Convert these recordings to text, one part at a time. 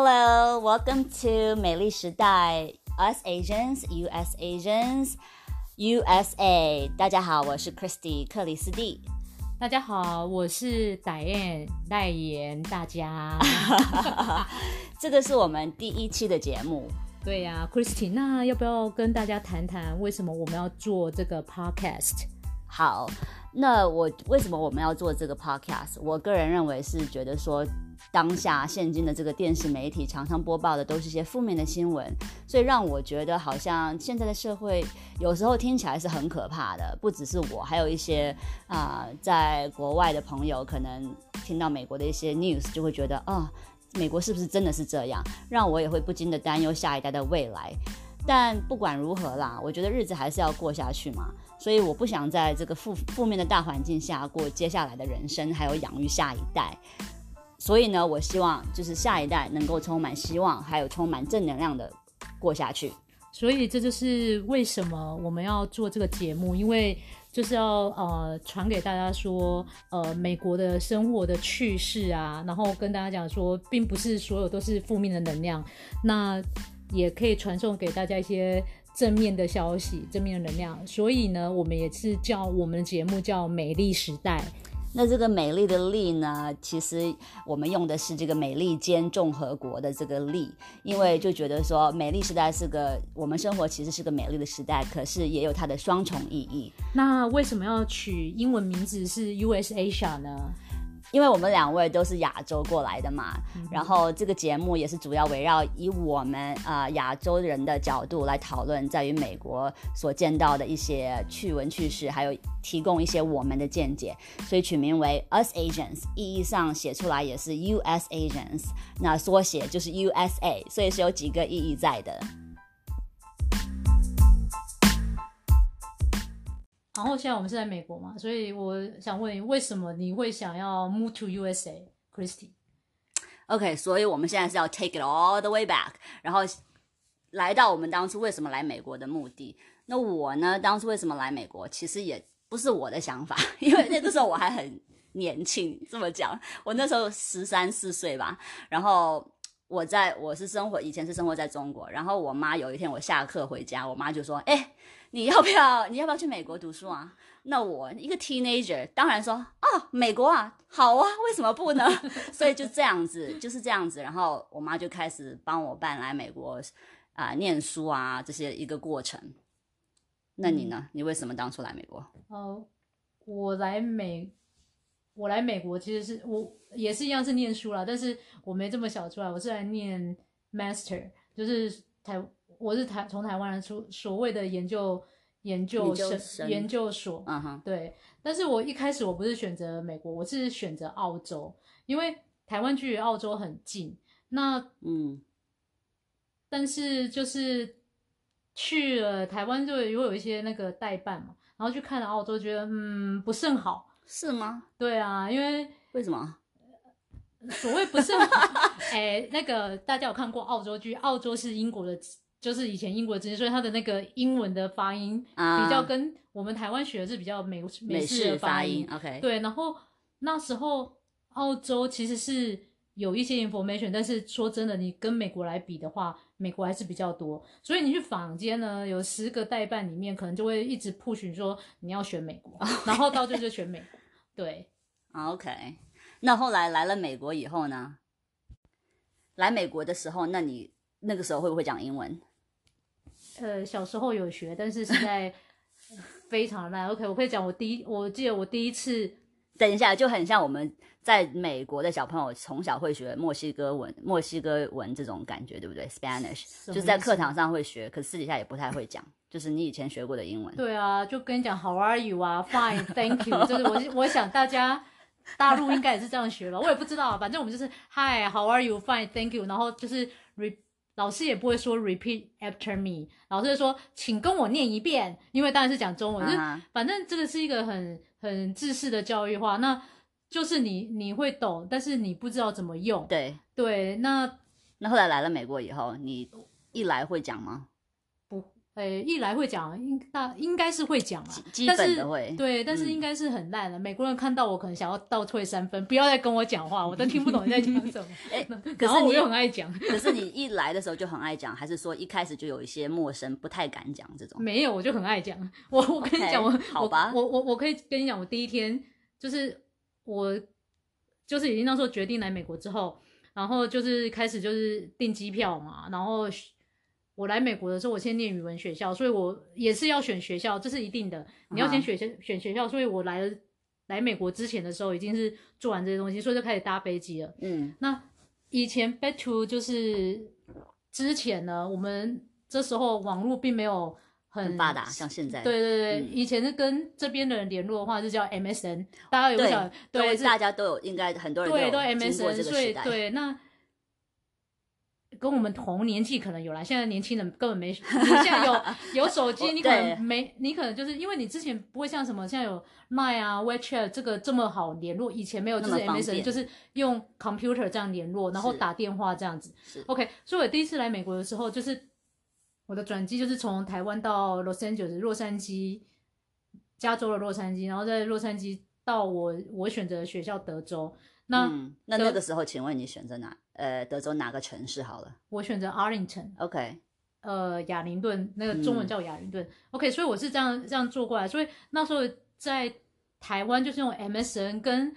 Hello, welcome to 美丽时代 Us Asians, US Asians, USA。大家好，我是 Christy 克里斯蒂。大家好，我是 Diane 代言大家。这个是我们第一期的节目。对呀，Christy，那要不要跟大家谈谈为什么我们要做这个 podcast？好，那我为什么我们要做这个 podcast？我个人认为是觉得说，当下现今的这个电视媒体常常播报的都是一些负面的新闻，所以让我觉得好像现在的社会有时候听起来是很可怕的。不只是我，还有一些啊、在国外的朋友，可能听到美国的一些 news 就会觉得啊、美国是不是真的是这样？让我也会不禁的担忧下一代的未来。但不管如何啦，我觉得日子还是要过下去嘛，所以我不想在这个负负面的大环境下过接下来的人生，还有养育下一代。所以呢，我希望就是下一代能够充满希望，还有充满正能量的过下去。所以这就是为什么我们要做这个节目，因为就是要呃传给大家说，呃美国的生活的趣事啊，然后跟大家讲说，并不是所有都是负面的能量，那也可以传送给大家一些正面的消息、正面的能量。所以呢，我们也是叫我们的节目叫《美丽时代》。那这个美丽的丽呢，其实我们用的是这个美利坚共和国的这个丽，因为就觉得说美丽时代是个我们生活其实是个美丽的时代，可是也有它的双重意义。那为什么要取英文名字是 US Asia 呢？因为我们两位都是亚洲过来的嘛，然后这个节目也是主要围绕以我们啊、呃亚洲人的角度来讨论，在于美国所见到的一些趣闻趣事，还有提供一些我们的见解，所以取名为 Us Asians，意义上写出来也是 US Asians，那缩写就是 USA，所以是有几个意义在的。然后现在我们是在美国嘛，所以我想问你，为什么你会想要 move to USA，Christy？OK，所以我们现在是要 take it all the way back，然后来到我们当初为什么来美国的目的。那我呢，当初为什么来美国，其实也不是我的想法，因为那个时候我还很年轻。这么讲，我那时候十三四岁吧，然后我在我是生活以前是生活在中国，然后我妈有一天我下课回家，我妈就说：“哎、你要不要你要不要去美国读书啊？”那我一个 teenager 当然说：“哦，美国啊，好啊，为什么不呢？” 所以就这样子，就是这样子。然后我妈就开始帮我办来美国啊、念书啊这些一个过程。那你呢？你为什么当初来美国？哦，我来美，我来美国其实是我也是一样是念书啦，但是我没这么小出来，我是来念 master，就是台我是台从台湾人出所谓的研究研究生生研究所，嗯哼，对，但是我一开始我不是选择美国，我是选择澳洲，因为台湾距离澳洲很近。那嗯但是就是去了台湾就有有一些那个代办嘛，然后去看了澳洲，觉得嗯不甚好。是吗？对啊，因为为什么？所谓不甚好，哎、那个大家有看过澳洲剧？澳洲是英国的，就是以前英国的殖民，所以他的那个英文的发音啊比较跟我们台湾学的是比较美美式式的发音，OK，对，然后那时候澳洲其实是有一些 information，但是说真的，你跟美国来比的话，美国还是比较多。所以你去坊间呢，有十个代办里面，可能就会一直 push 说你要选美国，然后到最后就选美国。对，啊 OK，那后来来了美国以后呢？来美国的时候，那你那个时候会不会讲英文？呃，小时候有学，但是现在非常烂。OK，我可以讲我第一，我记得我第一次等一下，就很像我们在美国的小朋友从小会学墨西哥文、墨西哥文这种感觉，对不对？Spanish 就是在课堂上会学，可私底下也不太会讲，就是你以前学过的英文。对啊，就跟你讲 How are you 啊，Fine，Thank you，就是我我想大家大陆应该也是这样学吧，我也不知道，反正我们就是 Hi，How are you？Fine，Thank you，然后就是 re 老师也不会说 repeat after me，老师就说请跟我念一遍，因为当然是讲中文，反正这个是一个很很制式的教育化，那就是你你会懂，但是你不知道怎么用，对，对，那那后来来了美国以后，你一来会讲吗？呃，一来会讲，应大应该是会讲啊，基但是本的会对，但是嗯应该是很烂的。美国人看到我可能想要倒退三分，不要再跟我讲话，我都听不懂你在讲什么。哎，然后我你又很爱讲，可是你一来的时候就很爱讲，还是说一开始就有一些陌生，不太敢讲这种？没有我就很爱讲。我我跟你讲，我好吧我我我我可以跟你讲，我第一天就是我就是已经那时候决定来美国之后，然后就是开始就是订机票嘛，然后我来美国的时候，我先念语文学校，所以我也是要选学校，这是一定的，你要先选学选学校，所以我来了来美国之前的时候已经是做完这些东西，所以就开始搭飞机了。嗯那以前 back to 就是之前呢，我们这时候网络并没有很很发达，像现在对对对，嗯以前是跟这边的人联络的话，是叫 MSN，大家有没有对想？对，是大家都有，应该很多人对，都有 MSN，这个所以。对那。跟我们同年纪可能有啦，现在年轻人根本没。你现在有 有手机，你可能没，你可能就是因为你之前不会像什么，现在有 Line 啊、WeChat 这个这么好联络，以前没有，就是那么方 MSN 就是用 computer 这样联络，然后打电话这样子。OK，所以我第一次来美国的时候，就是我的转机就是从台湾到 Los Angeles 洛杉矶，加州的洛杉矶，然后在洛杉矶到我我选择的学校德州。那、嗯，那那个时候，请问你选择哪？呃，德州哪个城市好了我选择 Arlington，？OK，呃，亚灵顿，那个中文嗯叫亚灵顿。OK，所以我是这样这样做过来，所以那时候在台湾就是用 MSN 跟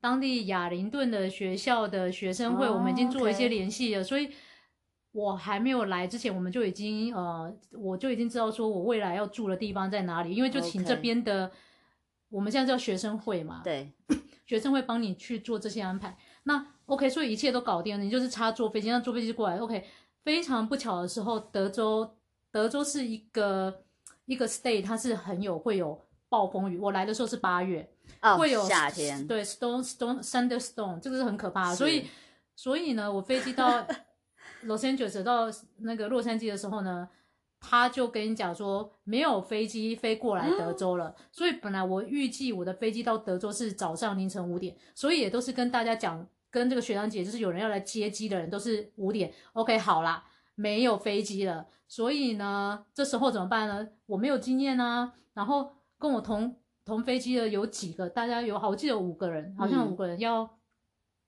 当地亚灵顿的学校的学生会，哦我们已经做了一些联系了，所以。我还没有来之前，我们就已经呃，我就已经知道说我未来要住的地方在哪里，因为就请这边的我们现在叫学生会嘛，对，学生会帮你去做这些安排。那 OK，所以一切都搞定了，你就是差坐飞机，那坐飞机过来。OK，非常不巧的时候，德州德州是一个一个 state，它是很有会有暴风雨。我来的时候是八月，哦，会有夏天，对 storm storm thunderstorm，这个是很可怕的。所以所以呢，我飞机到 Los Angeles 到那个洛杉矶的时候呢，他就跟你讲说没有飞机飞过来德州了。所以本来我预计我的飞机到德州是早上凌晨五点，所以也都是跟大家讲，跟这个学长姐就是有人要来接机的人都是五点。OK，好啦，没有飞机了，所以呢，这时候怎么办呢？我没有经验啊，然后跟我同同飞机的有几个，大家有好，我记得有五个人，好像嗯五个人要、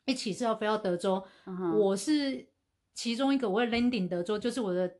一起是要飞到德州，嗯我是其中一个，我会 landing 德州，就是我的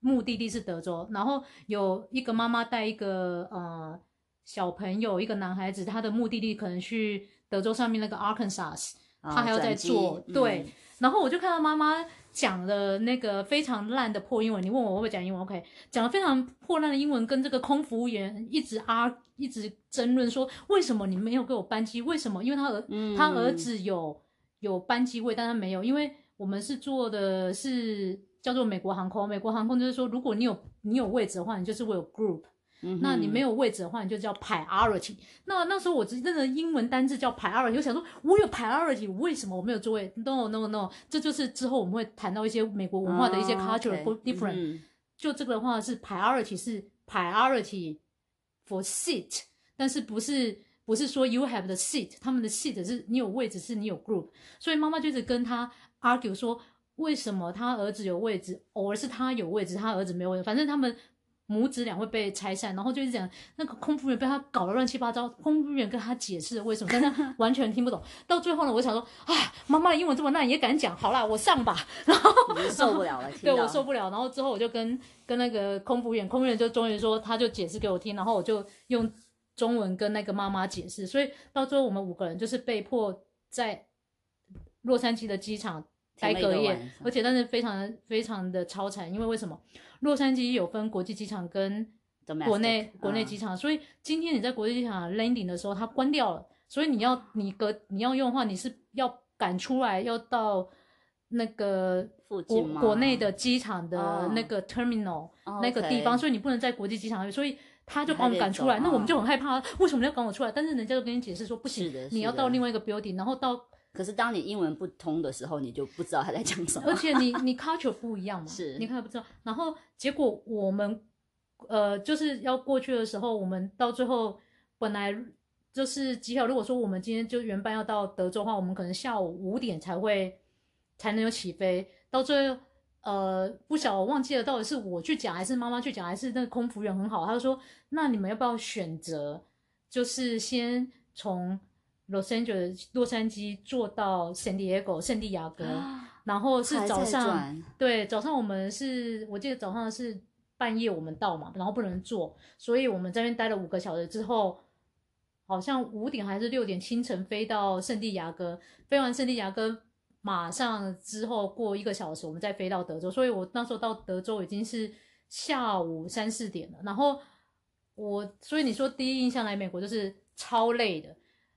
目的地是德州。然后有一个妈妈带一个呃小朋友，一个男孩子，他的目的地可能去德州上面那个 Arkansas，哦他还要再做。对嗯，然后我就看到妈妈讲的那个非常烂的破英文，你问我会不会讲英文？OK，讲的非常破烂的英文，跟这个空服务员一直啊一直争论说，为什么你没有给我班机？为什么？因为他儿、嗯他儿子有有班机位，但他没有，因为我们是做的是叫做美国航空，美国航空就是说，如果你有你有位置的话，你就是会有 group。嗯那你没有位置的话，你就叫 priority。那那时候我认的英文单字叫 priority，我想说，我有 priority，为什么我没有座位？No No No，这就是之后我们会谈到一些美国文化的一些哦 culture OK，different。嗯就这个的话是 priority 是 priority for seat，但是不是不是说 you have the seat，他们的 seat 是你有位置，是你有 group，所以妈妈就一直跟他 argue 说，为什么他儿子有位置，偶尔是他有位置，他儿子没有位置，反正他们。母子俩会被拆散，然后就一直讲那个空服员被他搞得乱七八糟，空服员跟他解释为什么，但他 完全听不懂。到最后呢，我想说啊，妈妈英文这么烂也敢讲，好啦，我上吧。然后 受不了了，对我受不了，然后之后我就跟跟那个空服员，空服员就终于说，他就解释给我听，然后我就用中文跟那个妈妈解释，所以到最后我们五个人就是被迫在洛杉矶的机场待隔夜而且但是非常的非常的超惨，因为为什么？洛杉矶有分国际机场跟国内国内嗯机场，所以今天你在国际机场 landing 的时候，它关掉了，所以你要你隔你要用的话，你是要赶出来，要到那个国附近吗？国内的机场的哦。那个 terminal、哦那个地方所以你不能在国际机场，所以他就把我们赶出来，那我们就哦。很害怕，为什么要赶我出来？但是人家就跟你解释说不行，你要到另外一个 building，然后到可是当你英文不通的时候，你就不知道他在讲什么。而且你 你 culture 不一样嘛，是你看不知道。然后结果我们呃就是要过去的时候，我们到最后本来就是机票，如果说我们今天就原班要到德州的话，我们可能下午五点才会才能有起飞，到最后呃，不晓忘记了，到底是我去讲还是妈妈去讲，还是那个空服员很好，他就说，那你们要不要选择，就是先从 Los Angeles 洛杉矶坐到 San Diego 圣地亚哥，然后是早上，对，早上我们是我记得早上是半夜我们到嘛，然后不能坐，所以我们在那边待了五个小时之后，好像五点还是六点清晨飞到圣地亚哥，飞完圣地亚哥马上之后过一个小时，我们再飞到德州，所以我那时候到德州已经是下午三四点了，然后我所以你说第一印象来美国就是超累的，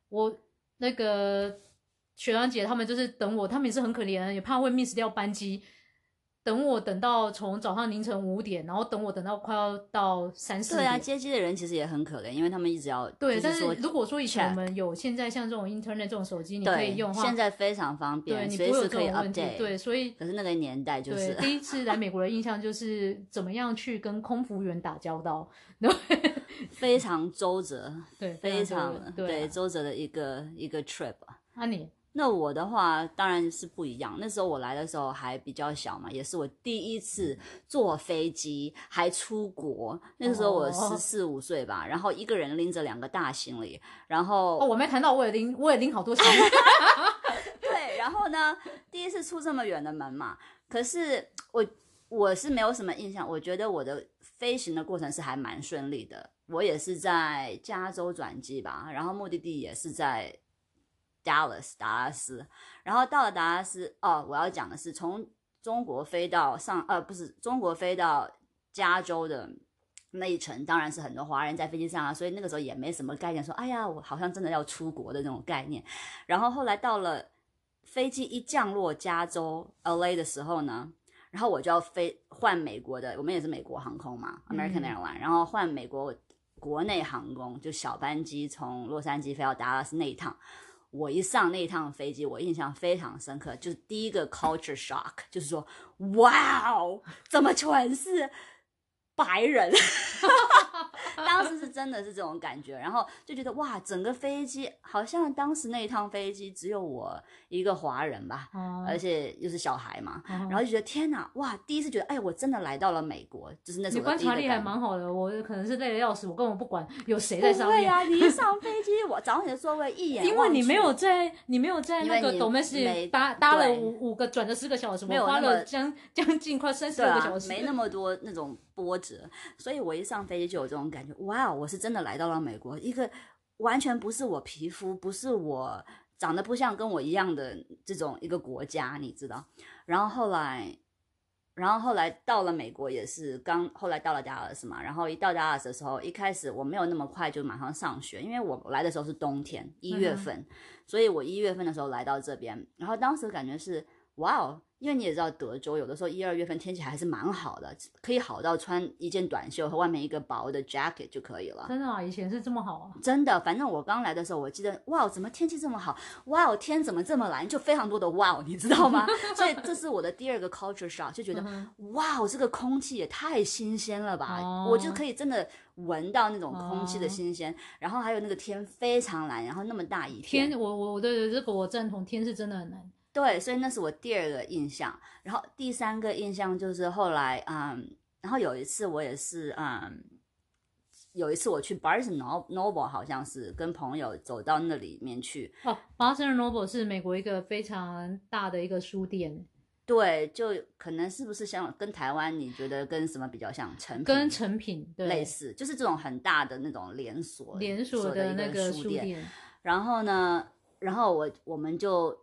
我那个雪兰姐他们就是等我，他们也是很可怜，也怕会 miss 掉班机。等我等到从早上凌晨五点，然后等我等到快要到三四点。对啊，接机的人其实也很可怜，因为他们一直要对，但是说如果说以前 check 我们有现在像这种 Internet 这种手机，你可对以用的话，现在非常方对便，你不会有这随时可以种问题。update。对，所以可是那个年代就对是第一次来美国的印象就是怎么样去跟空服员打交道，非常周折，对，非常常对啊。周折的一个一个 trip 啊。那你那我的话当然是不一样。那时候我来的时候还比较小嘛，也是我第一次坐飞机，还出国。那个时候我哦十四五岁吧，然后一个人拎着两个大行李，然后哦，我没谈到，我也拎，我也拎好多行李。对，然后呢，第一次出这么远的门嘛，可是我我是没有什么印象，我觉得我的飞行的过程是还蛮顺利的。我也是在加州转机吧，然后目的地也是在 Dallas 达拉斯，然后到了达拉斯，哦，我要讲的是从中国飞到上，呃，不是中国飞到加州的。那一程当然是很多华人在飞机上啊，所以那个时候也没什么概念，说哎呀，我好像真的要出国的那种概念。然后后来到了飞机一降落加州 LA 的时候呢，然后我就要飞换美国的，我们也是美国航空嘛，American 嗯 Airline，、然后换美国国内航空，就小班机从洛杉矶飞到达拉斯那一趟。我一上那趟飞机，我印象非常深刻，就是第一个 culture shock，就是说，哇哦，怎么全是白人？当时是真的是这种感觉，然后就觉得哇，整个飞机好像当时那一趟飞机只有我一个华人吧，哦。而且又是小孩嘛，然然后就觉得天哪，哇，第一次觉得哎，我真的来到了美国，就是那种你观察力还蛮好的，我可能是累得要死，我根本不管有谁在上面。不会啊，你一上飞机，我找你的座位一眼因为你没有在，你没有在那个 domestic 没搭搭了对。五五个转了四个小时，我花没有那么了将将近快三十个小，时。没那么多那种波折，所以我一上飞机就有这种感觉，哇，我是真的来到了美国，一个完全不是我皮肤，不是我长得不像跟我一样的这种一个国家，你知道？然后后来，然后后来到了美国也是刚，后来到了达尔斯嘛，然后一到达尔斯的时候，一开始我没有那么快就马上上学，因为我来的时候是冬天，一月份，所以我一月份的时候来到这边，然后当时感觉是哇哦，因为你也知道德州有的时候一二月份天气还是蛮好的，可以好到穿一件短袖和外面一个薄的 jacket 就可以了。真的啊，以前是这么好啊。真的，反正我刚来的时候，我记得哇，怎么天气这么好？哇，天怎么这么蓝？就非常多的哇，你知道吗？所以这是我的第二个 culture shock，就觉得、嗯哇，这个空气也太新鲜了吧！哦我就可以真的闻到那种空气的哦新鲜，然后还有那个天非常蓝，然后那么大一片天，我我我对这个我赞同，天是真的很难。对，所以那是我第二个印象。然后第三个印象就是后来，嗯，然后有一次我也是，嗯，有一次我去 Barnes Noble，好像是跟朋友走到那里面去，哦，Barnes Noble 是美国一个非常大的一个书店，对，就可能是不是像跟台湾，你觉得跟什么比较像？成品跟成品对类似，就是这种很大的那种连锁连锁的那个书店。店。然后呢，然后我我们就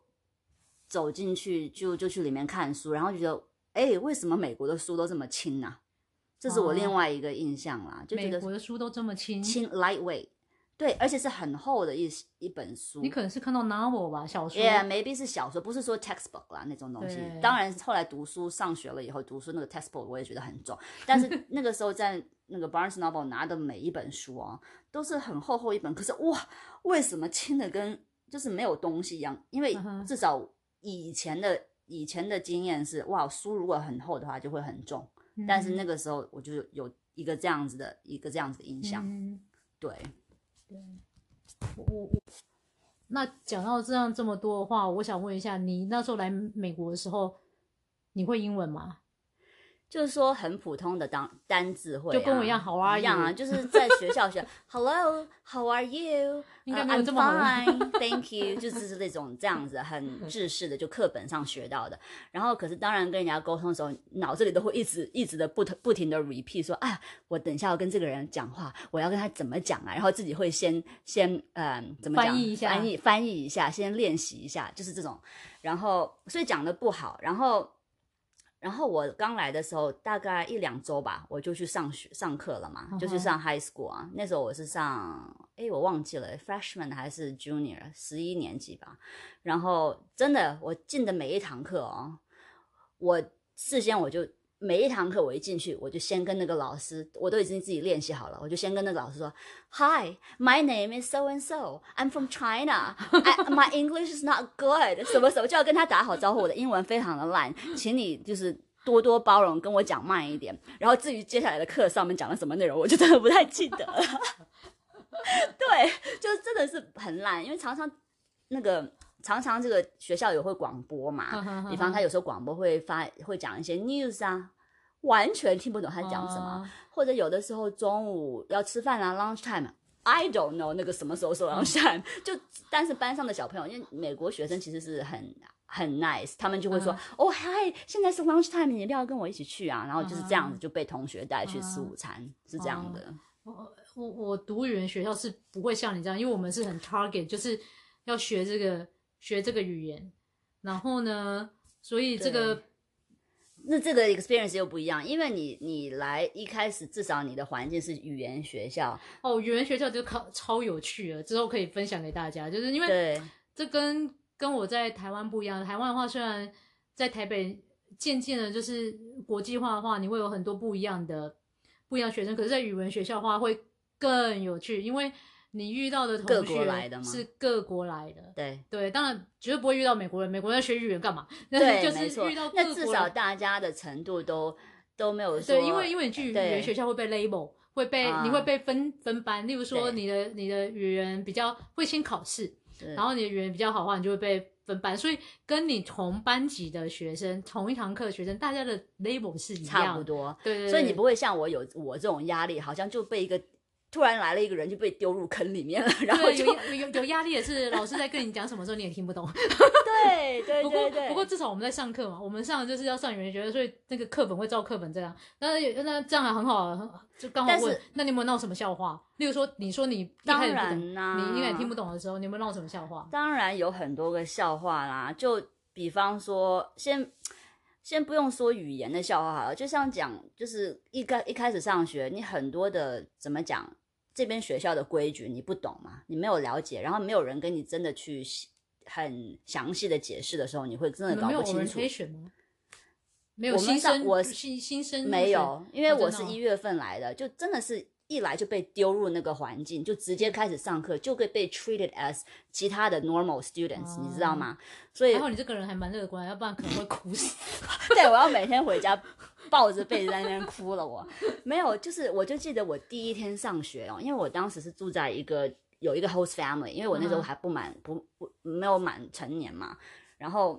走进去，就就去里面看书，然后就觉得，哎，为什么美国的书都这么轻呢、这是我哦另外一个印象啦，就觉美得国的书都这么轻，轻 lightweight，对，而且是很厚的一一本书。你可能是看到 novel 吧，小说。Yeah，maybe 是小说，不是说 textbook 啦那种东西。当然，后来读书上学了以后，读书那个 textbook 我也觉得很重。但是 那个时候在那个 Barnes Noble 拿的每一本书啊，都是很厚厚一本，可是哇，为什么轻的跟就是没有东西一样？因为至少以前的以前的经验是，哇，书如果很厚的话就会很重。嗯但是那个时候我就有一个这样子的一个这样子的印象，嗯对。我我我，那讲到这样这么多的话，我想问一下，你那时候来美国的时候，你会英文吗？就是说很普通的单单字会、啊，就跟我一样，How are 一样啊，就是在学校学 Hello，How are you？应该呃没有这么好 I'm fine，Thank you，就是那种这样子很制式的，就课本上学到的。然后可是当然跟人家沟通的时候，脑子里都会一直一直的不不停的 repeat 说，哎，我等一下要跟这个人讲话，我要跟他怎么讲啊？然后自己会先先呃怎么讲翻译一下翻译翻译一下，先练习一下，就是这种。然后所以讲的不好，然后。然后我刚来的时候，大概一两周吧，我就去上学上课了嘛，就去上 high school 啊。那时候我是上，哎，我忘记了，freshman 还是 junior，十一年级吧。然后真的，我进的每一堂课哦，我事先我就每一堂课我一进去，我就先跟那个老师，我都已经自己练习好了，我就先跟那个老师说，Hi, my name is so and so, I'm from China, I, my English is not good，什么什么就要跟他打好招呼，我的英文非常的烂，请你就是。多多包容，跟我讲慢一点。然后至于接下来的课上面讲了什么内容，我就真的不太记得了。对，就真的是很烂，因为常常那个常常这个学校也会广播嘛，比方他有时候广播会发会讲一些 news 啊，完全听不懂他讲什么，或者有的时候中午要吃饭啊，lunch time。I don't know 那个什么时候是 lunch time，、就但是班上的小朋友，因为美国学生其实是很很 nice，他们就会说，哦嗨，现在是 lunch time，你一定要跟我一起去啊，然后就是这样子就被同学带去吃午餐，是这样的。我我读语言学校是不会像你这样，因为我们是很 target，就是要学这个学这个语言，然后呢，所以这个那这个 experience 又不一样，因为你你来一开始至少你的环境是语言学校，哦，语言学校就超超有趣了，之后可以分享给大家，就是因为对这跟跟我在台湾不一样。台湾的话，虽然在台北渐渐的就是国际化的话，你会有很多不一样的不一样的学生，可是，在语文学校的话会更有趣，因为你遇到的同各学国来的吗是各国来的。对对，当然绝对不会遇到美国人，美国人要学语言干嘛？但 对，是就是遇到各那至少大家的程度都都没有说，对，因为因为你去语言学校会被 label，会被、啊你会被分分班。例如说你的你的语言比较会先考试，然后你的语言比较好的话，你就会被分班。所以跟你同班级的学生，同一堂课的学生，大家的 label 是一样。差不多，对对对，所以你不会像我有我这种压力，好像就被一个突然来了一个人就被丢入坑里面了，然后就有有有有压力也是老师在跟你讲什么时候你也听不懂。对对不过对对，不过至少我们在上课嘛，我们上的就是要上语言学，所以那个课本会照课本这样。那有那这样还很好啊，很就刚好问，那你有没有闹什么笑话？例如说，你说你当然啦、你一开始听不懂的时候，你有没有闹什么笑话？当然有很多个笑话啦，就比方说，先先不用说语言的笑话好了，就像讲，就是一开一开始上学，你很多的怎么讲，这边学校的规矩你不懂嘛，你没有了解，然后没有人跟你真的去很详细的解释的时候，你会真的搞不清楚。没有我新生，上我新新生没有，因为我是一月份来的，就真的是一来就被丢入那个环境，就直接开始上课，就会被 treated as 其他的 normal students，、你知道吗？所以然后你这个人还蛮乐观，要不然可能会哭死。对，我要每天回家抱着被子在那边哭了我。没有，就是我就记得我第一天上学哦，因为我当时是住在一个有一个 host family，因为我那时候嗯还不满不不没有满成年嘛，然后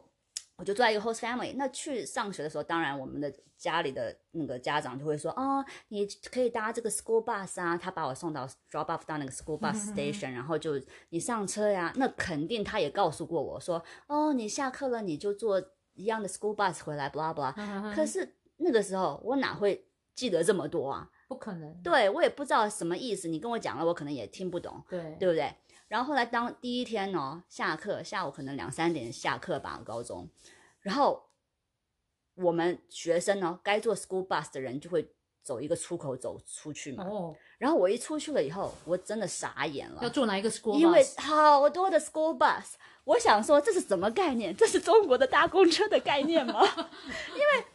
我就住在一个 host family。那去上学的时候，当然我们的家里的那个家长就会说，哦，你可以搭这个 school bus 啊，他把我送到 drop off 到那个 school bus station，、然后就你上车呀，那肯定他也告诉过我说，哦，你下课了你就坐一样的 school bus 回来，blah blah。可是那个时候我哪会记得这么多啊？不可能，对我也不知道什么意思，你跟我讲了，我可能也听不懂，对对不对？然后后来当第一天哦，下课下午可能两三点下课吧，高中，然后我们学生呢，该坐 school bus 的人就会走一个出口走出去嘛。哦，然后我一出去了以后，我真的傻眼了要，坐哪一个 school bus？因为好多的 school bus，我想说这是什么概念？这是中国的大公车的概念吗？因为，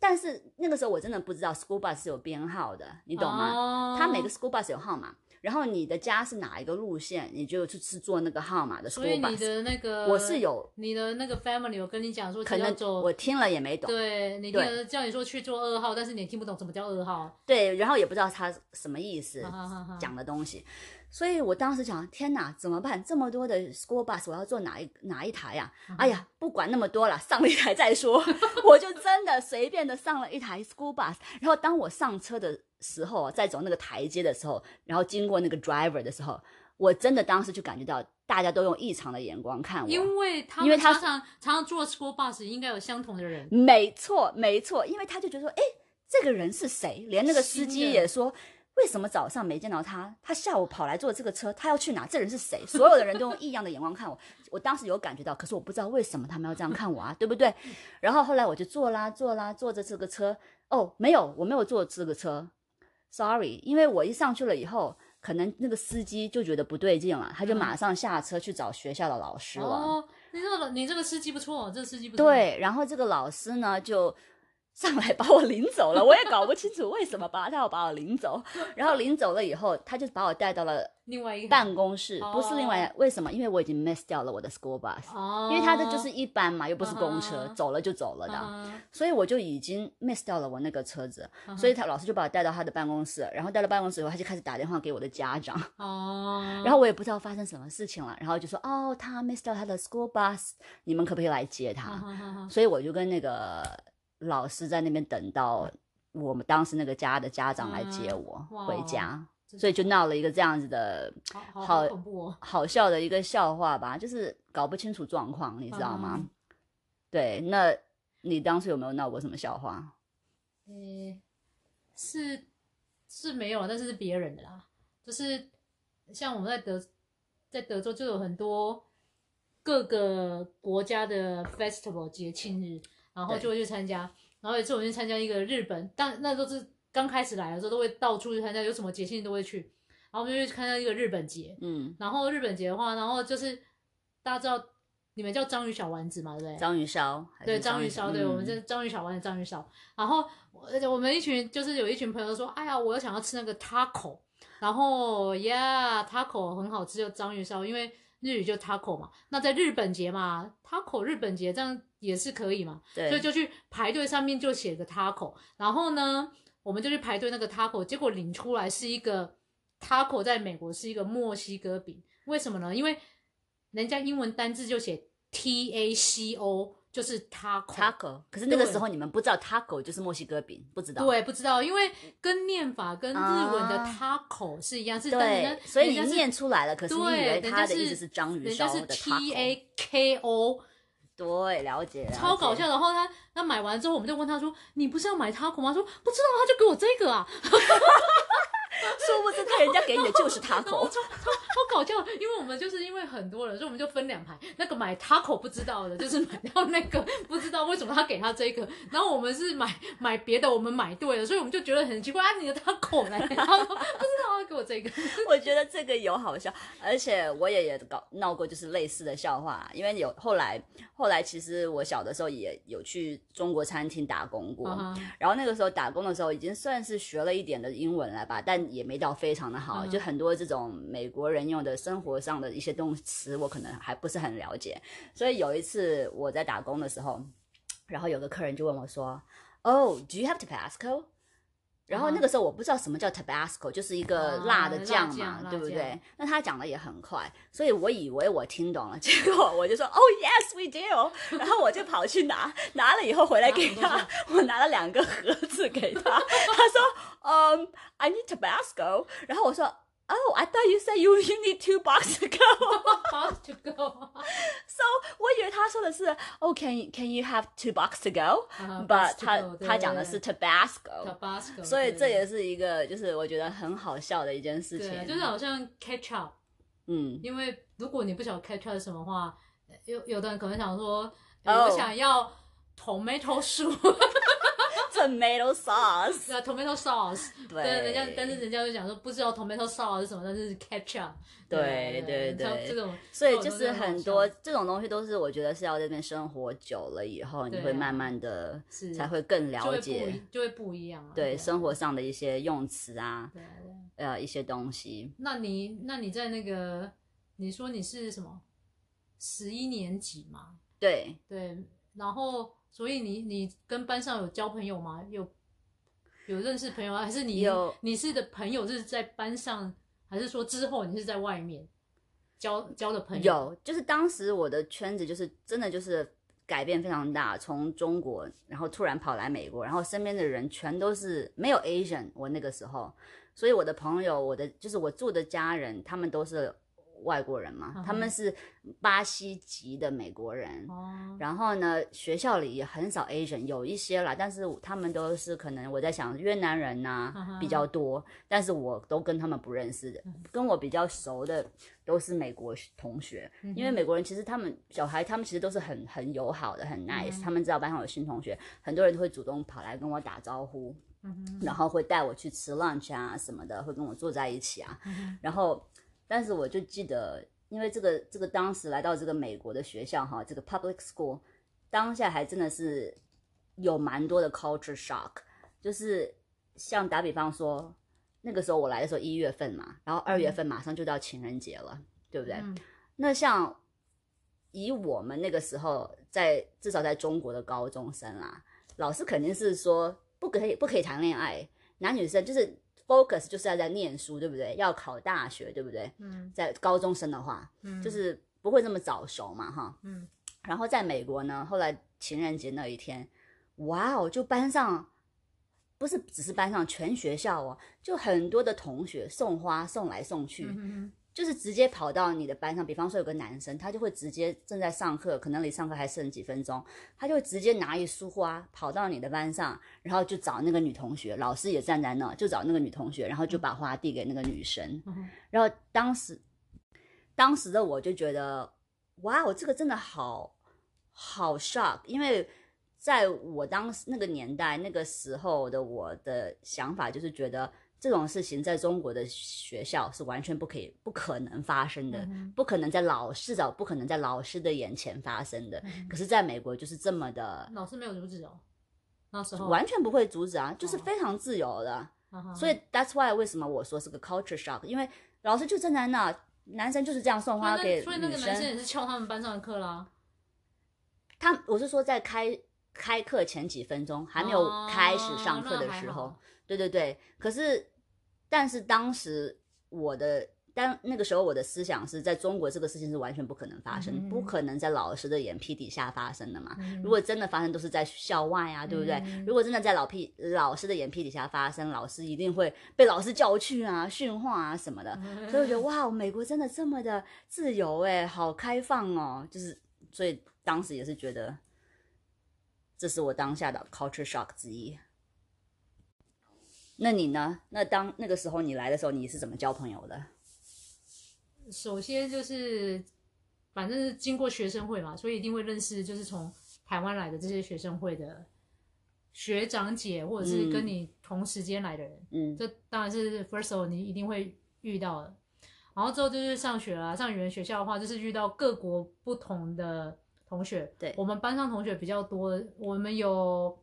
但是那个时候我真的不知道 school bus 是有编号的，你懂吗？哦它每个 school bus 有号码，然后你的家是哪一个路线，你就去是坐那个号码的所以 school 你 bus。的那个我是有你的那个 family 我跟你讲说，可能我听了也没懂，对你对听叫你说去做二号，但是你也听不懂什么叫二号。对，然后也不知道他什么意思讲的东西，所以我当时想，天哪，怎么办？这么多的 school bus，我要坐哪一哪一台呀、嗯哎呀，不管那么多了，上了一台再说。我就真的随便的上了一台 school bus。然后当我上车的时候，在走那个台阶的时候，然后经过那个 driver 的时候，我真的当时就感觉到大家都用异常的眼光看我。因为他因为他们常常常常坐 school bus，应该有相同的人。没错，没错，因为他就觉得说，哎，这个人是谁？连那个司机也说，为什么早上没见到他？他下午跑来坐这个车，他要去哪？这人是谁？所有的人都用异样的眼光看我。我当时有感觉到，可是我不知道为什么他们要这样看我啊，对不对？然后后来我就坐啦，坐啦，坐着这个车。哦，没有，我没有坐这个车，sorry，因为我一上去了以后。可能那个司机就觉得不对劲了，他就嗯马上下车去找学校的老师了。哦，你这个你这个司机不错，这个司机不错。，对，然后这个老师呢就上来把我领走了，我也搞不清楚为什么把他要把我领走。然后领走了以后，他就把我带到了另外一个办公室，不是另外哦为什么？因为我已经 miss 掉了我的 school bus，、哦，因为他的就是一般嘛，又不是公车，嗯走了就走了的。啊所以我就已经 miss 掉了我那个车子，嗯所以他老师就把我带到他的办公室，然后带到办公室以后，他就开始打电话给我的家长，哦，然后我也不知道发生什么事情了，然后就说哦，他 miss 掉他的 school bus，你们可不可以来接他？所以我就跟那个老师在那边等到我们当时那个家的家长来接我回家，真所以就闹了一个这样子的好好笑的一个笑话吧，就是搞不清楚状况，你知道吗？嗯对，那你当时有没有闹过什么笑话？嗯，是是没有，但是是别人的啦。就是像我们在德在德州就有很多各个国家的 festival 节庆日，然后就会去参加。然后有一次我去参加一个日本，但那都是刚开始来的时候，都会到处去参加，有什么节庆都会去。然后我们就去参加一个日本节，嗯，然后日本节的话，然后就是大家知道你们叫章鱼小丸子嘛，对不对？章鱼烧，对章鱼烧，对、嗯我们这章鱼小丸子章鱼烧。然后我而且我们一群就是有一群朋友说，哎呀，我想要吃那个 taco，然后呀，taco 很好吃，就章鱼烧，因为日语就 taco 嘛。那在日本节嘛，taco 日本节这样也是可以嘛，对，所以就去排队，上面就写个 taco，然后呢，我们就去排队那个 taco，结果领出来是一个 taco，在美国是一个墨西哥饼，为什么呢？因为人家英文单字就写 T A C O，就是 taco。taco，可是那个时候你们不知道 taco 就是墨西哥饼，不知道。对，不知道，因为跟念法跟日文的啊 taco 是一样，是但人对，所以你念出来了，可是你以对为人家是他的意思是章鱼人家是烧的 T taco。A K O，对，了解，了解超搞笑。然后他他买完之后，我们就问他说：“你不是要买 taco 吗？”他说：“不知道，他就给我这个啊。” 殊不知他人家给你的就是 taco，超超超搞笑，因为我们就是因为很多人，所以我们就分两排。那个买 taco 不知道的，就是买到那个不知道为什么他给他这个，然后我们是买 买别的，我们买对了，所以我们就觉得很奇怪啊，你的 taco 呢？然后说不知道他给我这个，我觉得这个有好笑，而且我也也搞闹过就是类似的笑话，因为有后来后来其实我小的时候也有去中国餐厅打工过，啊然后那个时候打工的时候已经算是学了一点的英文了吧，但也没到非常的好，嗯就很多这种美国人用的生活上的一些动词，我可能还不是很了解。所以有一次我在打工的时候，然后有个客人就问我说：“Oh, do you have Tabasco？” 然后那个时候我不知道什么叫 Tabasco，就是一个哦辣的酱嘛，对不对？那他讲的也很快，所以我以为我听懂了，结果我就说：“Oh yes, we do。”然后我就跑去拿，拿了以后回来给拿他，我拿了两个盒子给他，他说：“嗯、i need Tabasco。”然后我说。Oh, I thought you said you you need two bucks to go.，how to go？So 我以为他说的是 Oh, can you can you have two bucks to go? 啊 But 他 go，对他讲的是 Tabasco，Tabasco，所以这也是是一个就是我觉得很好笑的一件事情。对，就是好像 catch up。嗯，因为如果你不晓得 catch up 是什么话，有有的人可能想说，哦我想要 tomato soup，tomato sauce，对啊，tomato sauce，对。对，人家但是人家就讲说不知道 tomato sauce 是什么，但是 catch up，对对对对这种所以就是很多这种东西都是我觉得是要在这边生活久了以后，你会慢慢的是才会更了解一就会不一样啊，对啊。生活上的一些用词啊。呃一些东西。那你那你在那个你说你是什么十一年级嘛？对，对，然后所以你你跟班上有交朋友吗？有有认识朋友吗？还是你有你是的朋友是在班上还是说之后你是在外面交交的朋友？有，就是当时我的圈子就是真的就是改变非常大，从中国然后突然跑来美国，然后身边的人全都是没有 Asian，我那个时候，所以我的朋友，我的就是我住的家人，他们都是外国人嘛，他们是巴西籍的美国人。哦，然后呢，学校里也很少 Asian，有一些啦，但是他们都是可能我在想越南人呐、嗯比较多，但是我都跟他们不认识的，跟我比较熟的都是美国同学，因为美国人其实他们小孩他们其实都是很很友好的，很 nice，、他们知道班上有新同学，很多人都会主动跑来跟我打招呼，然后会带我去吃 lunch 啊什么的，会跟我坐在一起啊，然后但是我就记得，因为这个这个当时来到这个美国的学校哈，这个 public school，当下还真的是有蛮多的 culture shock，就是像打比方说，那个时候我来的时候一月份嘛，然后二月份马上就到情人节了，对不对？嗯那像以我们那个时候在至少在中国的高中生啦，老师肯定是说不可以不可以谈恋爱，男女生就是 focus 就是要在念书，对不对？要考大学，对不对？嗯在高中生的话，嗯，就是不会那么早熟嘛，哈。嗯然后在美国呢，后来情人节那一天，哇哦，就班上不是只是班上，全学校哦，就很多的同学送花送来送去，嗯哼就是直接跑到你的班上。比方说有个男生，他就会直接正在上课，可能离上课还剩几分钟，他就会直接拿一束花跑到你的班上，然后就找那个女同学，老师也站在那，就找那个女同学，然后就把花递给那个女生。然后当时，当时的我就觉得，哇我，这个真的好好 shock，因为在我当时那个年代、那个时候的我的想法就是觉得这种事情在中国的学校是完全不可以、不可能发生的，嗯不可能在老至少不可能在老师的眼前发生的。可是，在美国就是这么的，老师没有阻止哦，那时候完全不会阻止啊，就是哦非常自由的。所以 that's why 为什么我说是个 culture shock，因为老师就站在那，男生就是这样送花给所以那个男生也。是翘他们班上的课啦，他我是说在开开课前几分钟还没有哦开始上课的时候，好对对对。可是，但是当时我的。当那个时候，我的思想是在中国这个事情是完全不可能发生，嗯不可能在老师的眼皮底下发生的嘛。嗯如果真的发生，都是在校外啊，对不对？嗯如果真的在老屁老师的眼皮底下发生，老师一定会被老师叫去啊、训话啊什么的。所以我觉得哇，美国真的这么的自由哎，好开放哦。就是所以当时也是觉得，这是我当下的 culture shock 之一。那你呢？那当那个时候你来的时候，你是怎么交朋友的？首先就是，反正是经过学生会嘛，所以一定会认识，就是从台湾来的这些学生会的学长姐，或者是跟你同时间来的人，嗯这当然是 first of all 你一定会遇到的。然后之后就是上学啦，上语言学校的话，就是遇到各国不同的同学。对我们班上同学比较多，我们有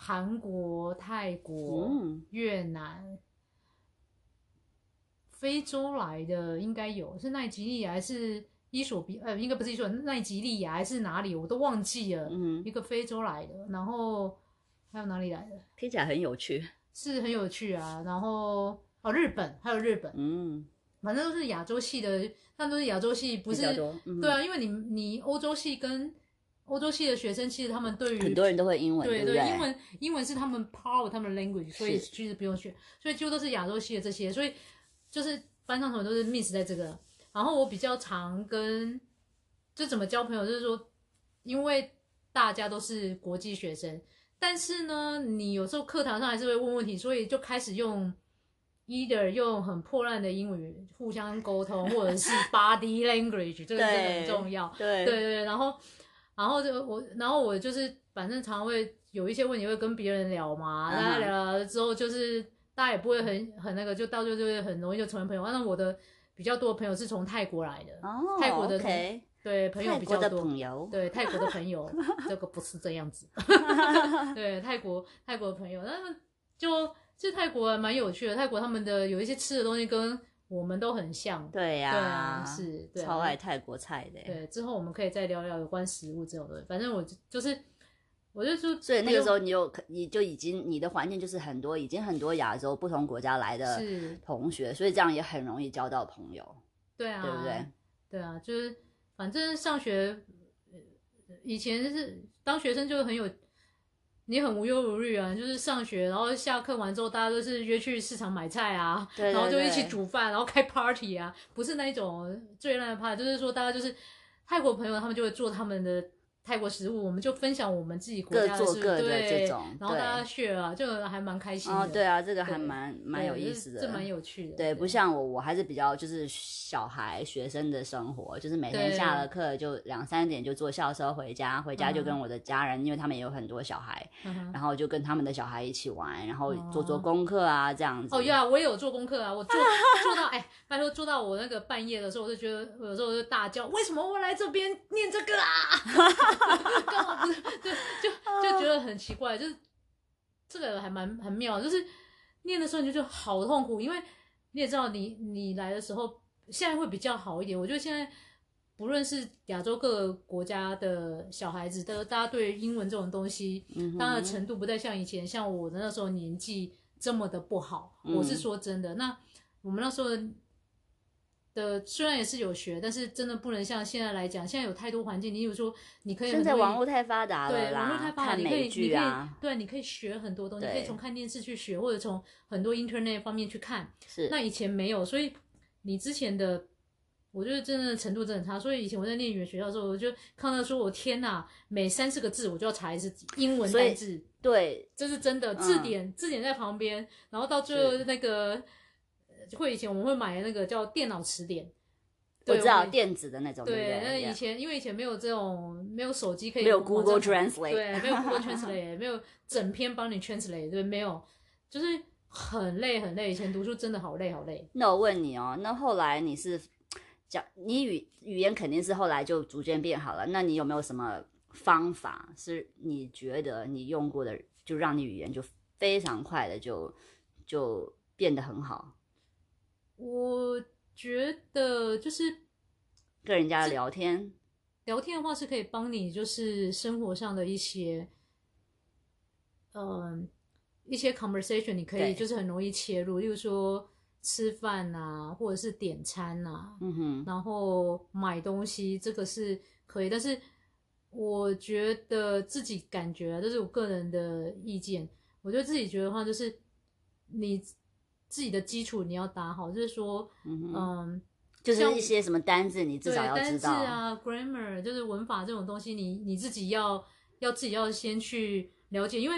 韩国、泰国、嗯越南、非洲来的应该有，是奈及利亚还是伊索比？呃，应该不是伊索，奈及利亚还是哪里？我都忘记了。嗯，一个非洲来的，然后还有哪里来的？听起来很有趣。是很有趣啊。然后哦，日本还有日本，嗯，反正都是亚洲系的，但都是亚洲系，不是比较多。嗯、对啊，因为你你欧洲系跟欧洲系的学生，其实他们对于很多人都会英文，对不对？英文英文是他们 power 他们 language，所以是其实不用学，所以几乎都是亚洲系的这些，所以就是班上同学都是 miss 在这个。然后我比较常跟就怎么交朋友，就是说，因为大家都是国际学生，但是呢，你有时候课堂上还是会问问题，所以就开始用 either 用很破烂的英语互相沟通，或者是 body language，这个真的很重要。对对对对，然后然后就我，然后我就是反正常会有一些问题会跟别人聊嘛，大家聊了之后就是大家也不会很很那个，就到最后就会很容易就成为朋友。那我的比较多的朋友是从泰国来的，哦，泰国的同 OK，对朋友比较多。对泰国的朋友，这个不是这样子。对泰国泰国的朋友，他们就就泰国蛮有趣的。泰国他们的有一些吃的东西跟我们都很像。对呀、对啊，是，对啊超爱泰国菜的。对，之后我们可以再聊聊有关食物这种的。反正我就就是我就说，所以那个时候你有你就已经你的环境就是很多已经很多亚洲不同国家来的是，同学，所以这样也很容易交到朋友，对啊，对不对？？对啊，就是反正上学，呃以前是当学生就很有，你很无忧无虑啊，就是上学，然后下课完之后，大家都是约去市场买菜啊，对对然后就一起煮饭，然后开 party 啊，不是那一种最烂的 party，就是说大家就是泰国朋友，他们就会做他们的泰国食物，我们就分享我们自己国各家各的，这种对然后大家 share 啊，就还蛮开心的。哦，对啊，这个还蛮蛮有意思的，这蛮有趣的。对，不像我，我还是比较就是小孩学生的生活，就是每天下了课就两三点就坐校车回家，回家就跟嗯我的家人，因为他们也有很多小孩，嗯然后就跟他们的小孩一起玩，然后做做哦功课啊，这样子。哦呀，我也有做功课啊，我做做到哎，拜托做到我那个半夜的时候，我就觉得有时候就大叫，为什么我来这边念这个啊？就就就觉得很奇怪，就是这个还蛮很妙，就是念的时候你就觉得好痛苦，因为你也知道你你来的时候，现在会比较好一点，我觉得现在。不论是亚洲各个国家的小孩子，都大家对英文这种东西，当然程度不再像以前，像我的那时候年纪这么的不好。嗯我是说真的，那我们那时候的虽然也是有学，但是真的不能像现在来讲，现在有太多环境，你比如说你可以现在网络太发达了对网络，太发达，看你可以你可以对，你可以学很多东西，你可以从看电视去学，或者从很多 internet 方面去看。是那以前没有，所以你之前的，我觉得真的程度真的很差。所以以前我在念语言学校的时候，我就看到说，我天哪，每三四个字我就要查一次英文单字，对，这是真的。嗯字典、字典在旁边，然后到最后那个呃会以前我们会买那个叫电脑词典，我知道电子的那种，对？那以前因为以前没有这种没有手机可以没有 Google Translate，对，没有 Google Translate，没有整篇帮你 translate，对，没有，就是很累很累。以前读书真的好累好累。那我问你哦，那后来你是讲你语语言肯定是后来就逐渐变好了，那你有没有什么方法是你觉得你用过的，就让你语言就非常快的就就变得很好？我觉得就是跟人家聊天，聊天的话是可以帮你，就是生活上的一些，嗯、一些 conversation，你可以就是很容易切入，例如说吃饭啊，或者是点餐啊，嗯哼，然后买东西，这个是可以，但是我觉得自己感觉啊，这是我个人的意见。我觉得自己觉得的话，就是你自己的基础你要打好，就是说，嗯就是像一些什么单字，你至对少要单字知道。啊，grammar 就是文法这种东西，你你自己要要自己要先去了解，因为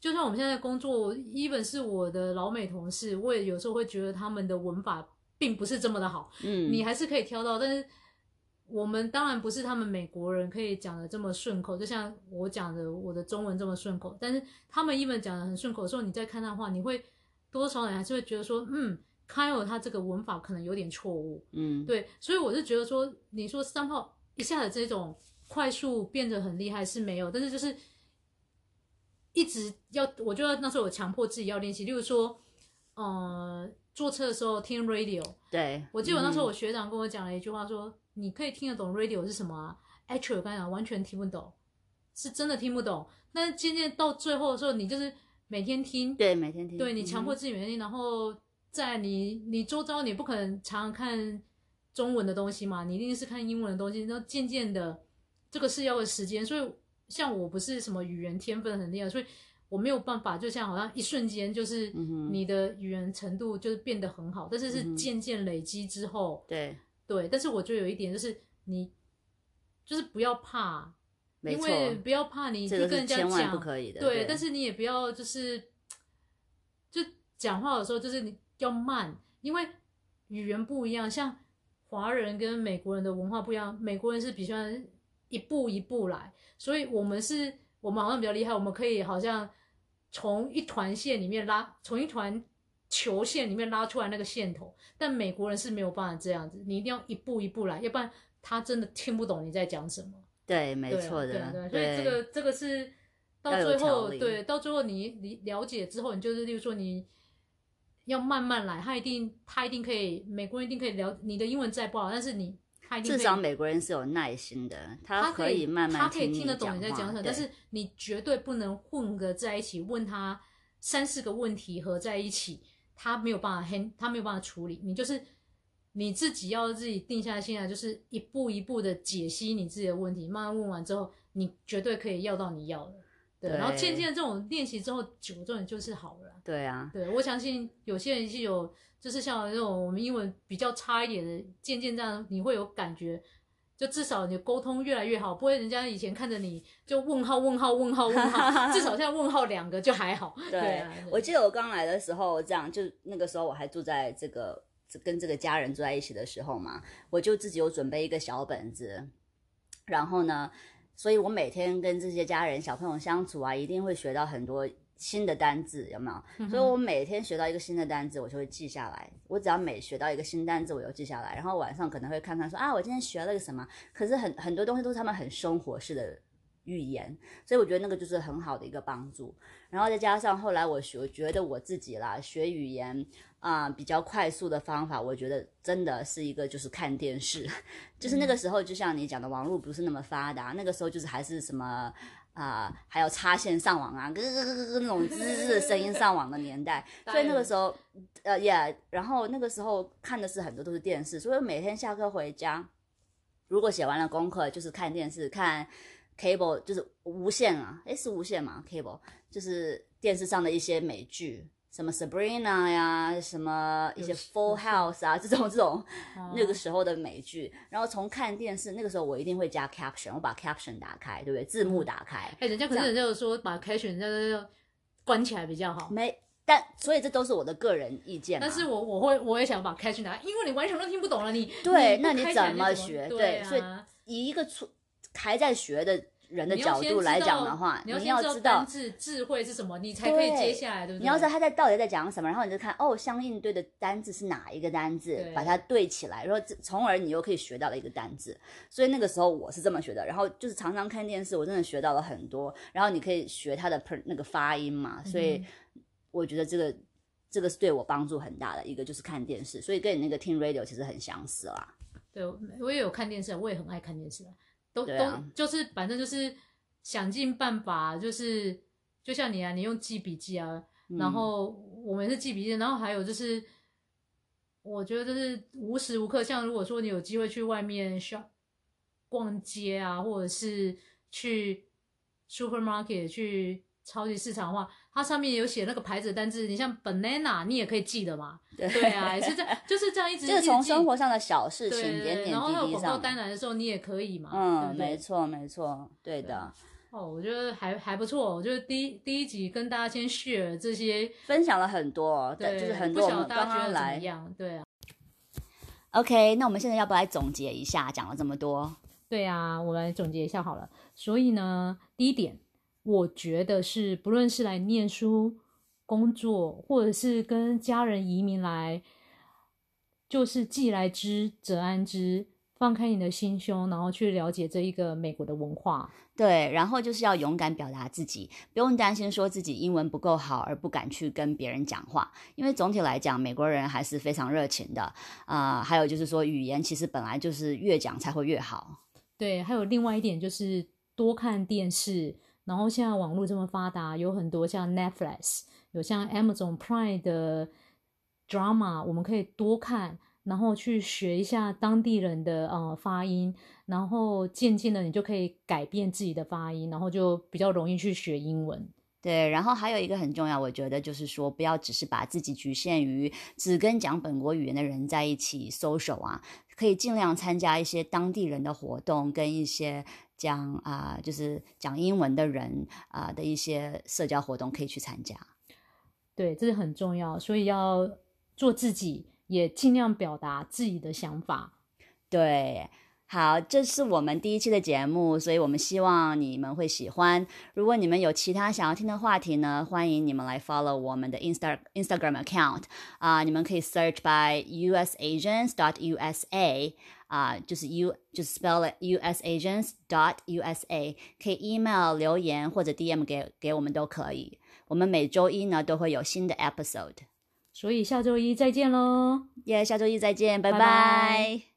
就算我们现在工作，even 是我的老美同事，我也有时候会觉得他们的文法并不是这么的好，嗯，你还是可以挑到，但是我们当然不是他们美国人可以讲的这么顺口，就像我讲的我的中文这么顺口，但是他们英文讲的很顺口的时候，你再看他的话，你会多多少人还是会觉得说，嗯，Kyle 他这个文法可能有点错误，嗯，对，所以我是觉得说，你说三炮一下子这种快速变得很厉害是没有，但是就是一直要，我就要那时候我强迫自己要练习，例如说，呃，坐车的时候听 radio，对，我记得我那时候嗯。我学长跟我讲了一句话说，你可以听得懂 radio 是什么啊？Actually 我跟你讲完全听不懂，是真的听不懂。但是渐渐到最后的时候，你就是每天听，对每天听，对你强迫嗯自己每天听，然后在你你周遭你不可能常常看中文的东西嘛，你一定是看英文的东西。然后渐渐的，这个是要个时间，所以像我不是什么语言天分很厉害，所以我没有办法，就像好像一瞬间就是你的语言程度就是变得很好，但是是渐渐累积之后，对，对。但是我觉得有一点就是你就是不要怕，因为不要怕你去这个跟人家是千万讲，不可以的，对，但是你也不要就是就讲话的时候就是你要慢，因为语言不一样，像华人跟美国人的文化不一样，美国人是比较一步一步来，所以我们是我们好像比较厉害，我们可以好像从一团线里面拉，从一团球线里面拉出来那个线头，但美国人是没有办法这样子，你一定要一步一步来，要不然他真的听不懂你在讲什么。对，没错的，对啊对啊所以这个这个是到最后，对，到最后你你了解之后，你就是例如说你要慢慢来，他一定他一定可以，美国人一定可以了，你的英文再不好，但是你他他一定至少美国人是有耐心的，他可以慢慢他可以听听得懂你在讲讲什么，但是你绝对不能混合在一起，问他三四个问题合在一起，他没有办法 hand，他没有办法处理。你就是你自己要自己定下心来，就是一步一步的解析你自己的问题，慢慢问完之后，你绝对可以要到你要的。对，对然后渐渐这种练习之后，久了之后你就是好了。对啊，对，我相信有些人是有，就是像那种我们英文比较差一点的，渐渐这样你会有感觉，就至少你的沟通越来越好，不会人家以前看着你就问号问号问号问号，至少现在问号两个就还好。对，啊，对我记得我刚来的时候，这样就那个时候我还住在这个跟这个家人住在一起的时候嘛，我就自己有准备一个小本子，然后呢，所以我每天跟这些家人小朋友相处啊，一定会学到很多新的单字，有没有？所以我每天学到一个新的单字，我就会记下来。我只要每学到一个新单字，我就记下来，然后晚上可能会看看说啊，我今天学了个什么。可是很很多东西都是他们很生活式的语言，所以我觉得那个就是很好的一个帮助。然后再加上后来我学，我觉得我自己啦，学语言啊、比较快速的方法，我觉得真的是一个就是看电视，就是那个时候就像你讲的，网络不是那么发达，那个时候就是还是什么。啊、还有插线上网啊，咯咯咯咯咯那种滋滋的声音上网的年代，所以那个时候，呃，yeah，然后那个时候看的是很多都是电视，所以每天下课回家，如果写完了功课，就是看电视，看 cable，就是无线啊，诶，是无线嘛？cable 就是电视上的一些美剧，什么 Sabrina 呀，什么一些 Full House 啊，这种这种哦那个时候的美剧，然后从看电视，那个时候我一定会加 caption，我把 caption 打开，对不对？字幕打开，哎、人家可能人家有说把 caption 人家都要关起来比较好。没，但所以这都是我的个人意见。但是我我会我也想把 c a s h 打开，因为你完全都听不懂了，你对，不那你怎么学？对所以啊以一个初还在学的人的角度来讲的话，你要先知道单字智慧是什么，你才可以接下来，对不对？你要知道他在到底在讲什么，然后你就看哦，相应对的单字是哪一个单字，把它对起来，然后这从而你又可以学到了一个单字。所以那个时候我是这么学的，然后就是常常看电视，我真的学到了很多。然后你可以学它的那个发音嘛，所以我觉得这个这个是对我帮助很大的一个，就是看电视，所以跟你那个听 radio 其实很相似啦。对，我也有看电视，我也很爱看电视，都、啊都就是反正就是想尽办法，就是就像你啊，你用记笔记啊，嗯。然后我们是记笔记，然后还有就是，我觉得就是无时无刻，像如果说你有机会去外面 shop 逛街啊，或者是去 supermarket 去超级市场的话，它上面有写那个牌子的单字，你像 banana，你也可以记得嘛。对啊，也是这样，就是这样一直 就是从生活上的小事情、然后还有滴滴上广告单。来的时候，你也可以嘛，嗯，没错，没错，对的。哦，我觉得还还不错。我觉得第一第一集跟大家先 share 这些，分享了很多，对，就是很多我们晓得大家觉得刚刚来。样？对啊，OK，那我们现在要不要来总结一下？讲了这么多，对啊，我们来总结一下好了。所以呢，第一点，我觉得是不论是来念书、工作，或者是跟家人移民来，就是既来之则安之，放开你的心胸，然后去了解这一个美国的文化。对，然后就是要勇敢表达自己，不用担心说自己英文不够好而不敢去跟别人讲话，因为总体来讲，美国人还是非常热情的啊、还有就是说，语言其实本来就是越讲才会越好。对，还有另外一点就是多看电视，然后现在网络这么发达，有很多像 Netflix，有像 Amazon Prime 的 drama，我们可以多看，然后去学一下当地人的呃发音，然后渐渐的你就可以改变自己的发音，然后就比较容易去学英文。对，然后还有一个很重要，我觉得就是说，不要只是把自己局限于只跟讲本国语言的人在一起 social 啊，可以尽量参加一些当地人的活动，跟一些讲啊、就是讲英文的人啊、的一些社交活动可以去参加。对，这是很重要，所以要做自己，也尽量表达自己的想法。对，好，这是我们第一期的节目，所以我们希望你们会喜欢。如果你们有其他想要听的话题呢，欢迎你们来 follow 我们的 Insta Instagram account 啊、你们可以 search by US Agents dot USA 啊、就是 U 就是 spell it US Agents dot USA，可以 email 留言或者 DM 给给我们都可以。我们每周一呢都会有新的 episode，所以下周一再见喽。耶、下周一再见，拜拜拜拜